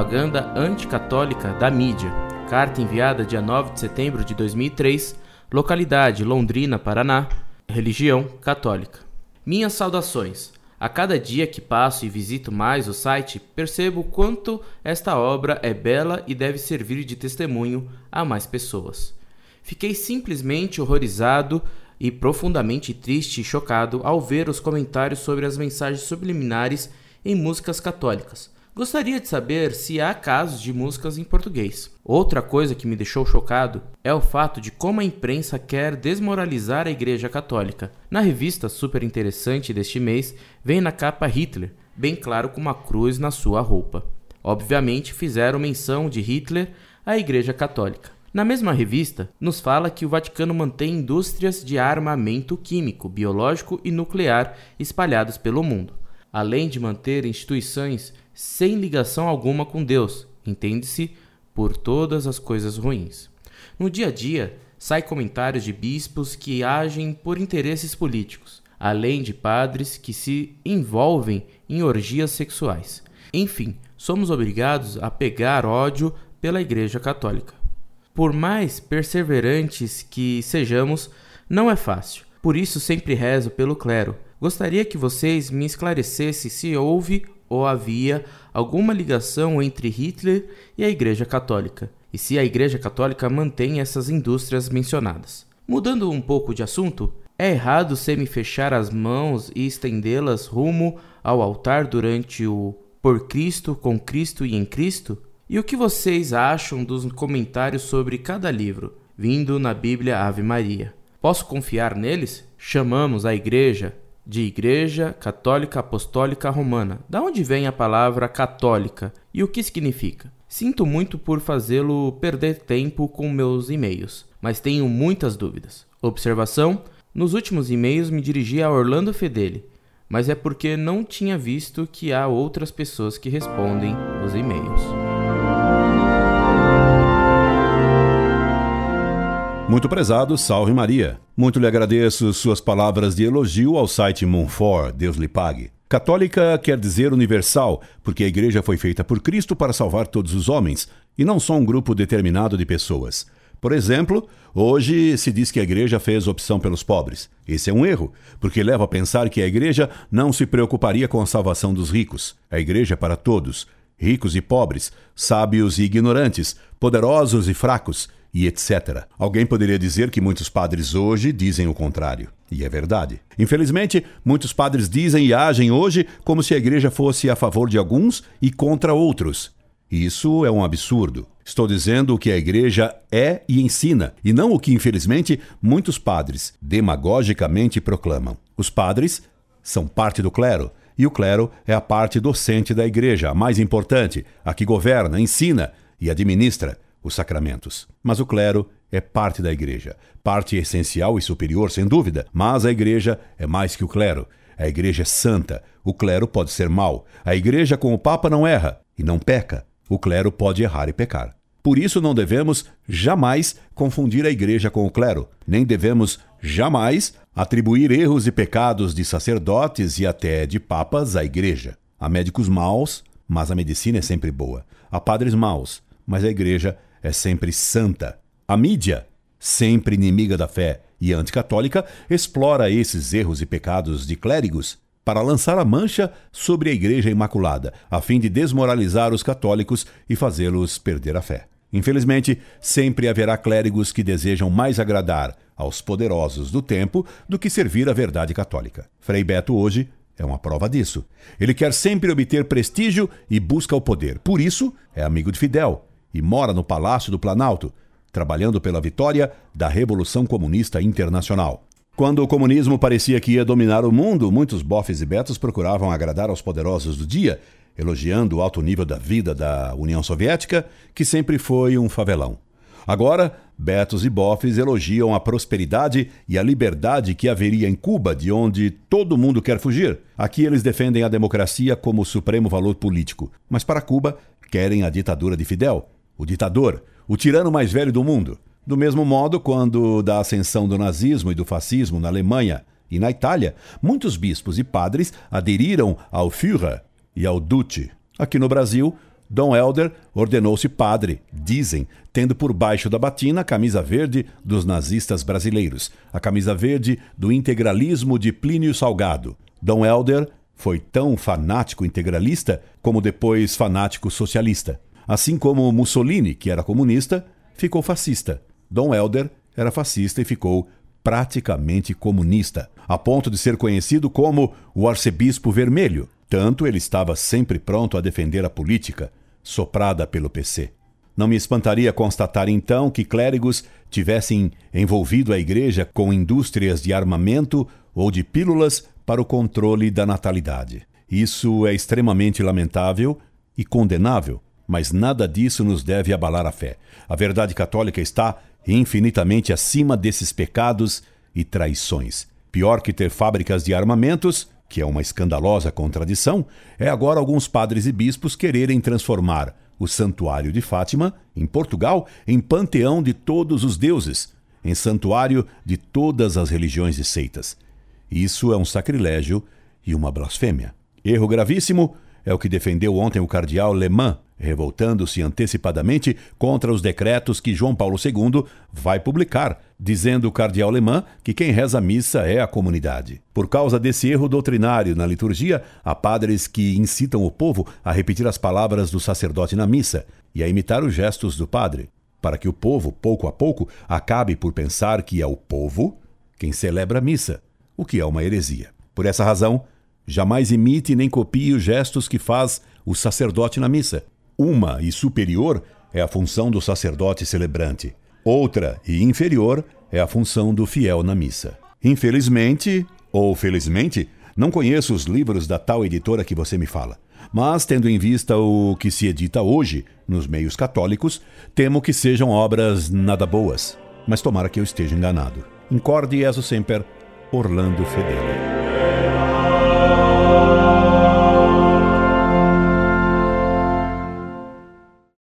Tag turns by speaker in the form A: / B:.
A: Propaganda anticatólica da mídia. Carta enviada dia 9 de setembro de 2003, localidade Londrina, Paraná. Religião católica. Minhas saudações. A cada dia que passo e visito mais o site, percebo quanto esta obra é bela e deve servir de testemunho a mais pessoas. Fiquei simplesmente horrorizado e profundamente triste e chocado ao ver os comentários sobre as mensagens subliminares em músicas católicas. Gostaria de saber se há casos de músicas em português. Outra coisa que me deixou chocado é o fato de como a imprensa quer desmoralizar a Igreja Católica. Na revista super interessante deste mês, vem na capa Hitler, bem claro com uma cruz na sua roupa. Obviamente fizeram menção de Hitler à Igreja Católica. Na mesma revista, nos fala que o Vaticano mantém indústrias de armamento químico, biológico e nuclear espalhadas pelo mundo, além de manter instituições sem ligação alguma com Deus, entende-se por todas as coisas ruins. No dia a dia, sai comentários de bispos que agem por interesses políticos, além de padres que se envolvem em orgias sexuais. Enfim, somos obrigados a pegar ódio pela Igreja Católica. Por mais perseverantes que sejamos, não é fácil. Por isso sempre rezo pelo clero. Gostaria que vocês me esclarecessem se houve ou havia alguma ligação entre Hitler e a Igreja Católica, e se a Igreja Católica mantém essas indústrias mencionadas. Mudando um pouco de assunto, é errado semi-fechar as mãos e estendê-las rumo ao altar durante o Por Cristo, com Cristo e em Cristo? E o que vocês acham dos comentários sobre cada livro, vindo na Bíblia Ave Maria? Posso confiar neles? Chamamos a Igreja de Igreja Católica Apostólica Romana. Da onde vem a palavra católica e o que significa? Sinto muito por fazê-lo perder tempo com meus e-mails, mas tenho muitas dúvidas. Observação: nos últimos e-mails me dirigi a Orlando Fedeli, mas é porque não tinha visto que há outras pessoas que respondem os e-mails.
B: Muito prezado, salve Maria. Muito lhe agradeço suas palavras de elogio ao site Monfort, Deus lhe pague. Católica quer dizer universal, porque a igreja foi feita por Cristo para salvar todos os homens, e não só um grupo determinado de pessoas. Por exemplo, hoje se diz que a igreja fez opção pelos pobres. Esse é um erro, porque leva a pensar que a igreja não se preocuparia com a salvação dos ricos. A igreja é para todos, ricos e pobres, sábios e ignorantes, poderosos e fracos e etc. Alguém poderia dizer que muitos padres hoje dizem o contrário. E é verdade. Infelizmente, muitos padres dizem e agem hoje como se a igreja fosse a favor de alguns e contra outros. Isso é um absurdo. Estou dizendo o que a igreja é e ensina, e não o que, infelizmente, muitos padres demagogicamente proclamam. Os padres são parte do clero, e o clero é a parte docente da igreja, a mais importante, a que governa, ensina e administra os sacramentos. Mas o clero é parte da igreja, parte essencial e superior, sem dúvida, mas a igreja é mais que o clero. A igreja é santa, o clero pode ser mau. A igreja com o Papa não erra e não peca. O clero pode errar e pecar. Por isso não devemos jamais confundir a igreja com o clero, nem devemos jamais atribuir erros e pecados de sacerdotes e até de papas à igreja. Há médicos maus, mas a medicina é sempre boa. Há padres maus, mas a igreja é sempre santa. A mídia, sempre inimiga da fé e anticatólica, explora esses erros e pecados de clérigos para lançar a mancha sobre a Igreja Imaculada, a fim de desmoralizar os católicos e fazê-los perder a fé. Infelizmente, sempre haverá clérigos que desejam mais agradar aos poderosos do tempo do que servir à verdade católica. Frei Beto hoje é uma prova disso. Ele quer sempre obter prestígio e busca o poder. Por isso, é amigo de Fidel, e mora no Palácio do Planalto, trabalhando pela vitória da Revolução Comunista Internacional. Quando o comunismo parecia que ia dominar o mundo, muitos bofes e betos procuravam agradar aos poderosos do dia, elogiando o alto nível da vida da União Soviética, que sempre foi um favelão. Agora, betos e bofes elogiam a prosperidade e a liberdade que haveria em Cuba, de onde todo mundo quer fugir. Aqui eles defendem a democracia como supremo valor político, mas para Cuba querem a ditadura de Fidel, o ditador, o tirano mais velho do mundo. Do mesmo modo, quando da ascensão do nazismo e do fascismo na Alemanha e na Itália, muitos bispos e padres aderiram ao Führer e ao Duce. Aqui no Brasil, Dom Helder ordenou-se padre, dizem, tendo por baixo da batina a camisa verde dos nazistas brasileiros, a camisa verde do integralismo de Plínio Salgado. Dom Helder foi tão fanático integralista como depois fanático socialista. Assim como Mussolini, que era comunista, ficou fascista. Dom Helder era fascista e ficou praticamente comunista, a ponto de ser conhecido como o arcebispo vermelho. Tanto ele estava sempre pronto a defender a política, soprada pelo PC. Não me espantaria constatar então que clérigos tivessem envolvido a igreja com indústrias de armamento ou de pílulas para o controle da natalidade. Isso é extremamente lamentável e condenável, mas nada disso nos deve abalar a fé. A verdade católica está infinitamente acima desses pecados e traições. Pior que ter fábricas de armamentos, que é uma escandalosa contradição, é agora alguns padres e bispos quererem transformar o Santuário de Fátima, em Portugal, em panteão de todos os deuses, em santuário de todas as religiões e seitas. Isso é um sacrilégio e uma blasfêmia. Erro gravíssimo é o que defendeu ontem o cardeal Le Mans, revoltando-se antecipadamente contra os decretos que João Paulo II vai publicar, dizendo o cardeal alemã que quem reza a missa é a comunidade. Por causa desse erro doutrinário na liturgia, há padres que incitam o povo a repetir as palavras do sacerdote na missa e a imitar os gestos do padre, para que o povo, pouco a pouco, acabe por pensar que é o povo quem celebra a missa, o que é uma heresia. Por essa razão, jamais imite nem copie os gestos que faz o sacerdote na missa, uma e superior é a função do sacerdote celebrante. Outra e inferior é a função do fiel na missa. Infelizmente, ou felizmente, não conheço os livros da tal editora que você me fala. Mas, tendo em vista o que se edita hoje nos meios católicos, temo que sejam obras nada boas. Mas tomara que eu esteja enganado. Incorde e sempre, Orlando Fedeli.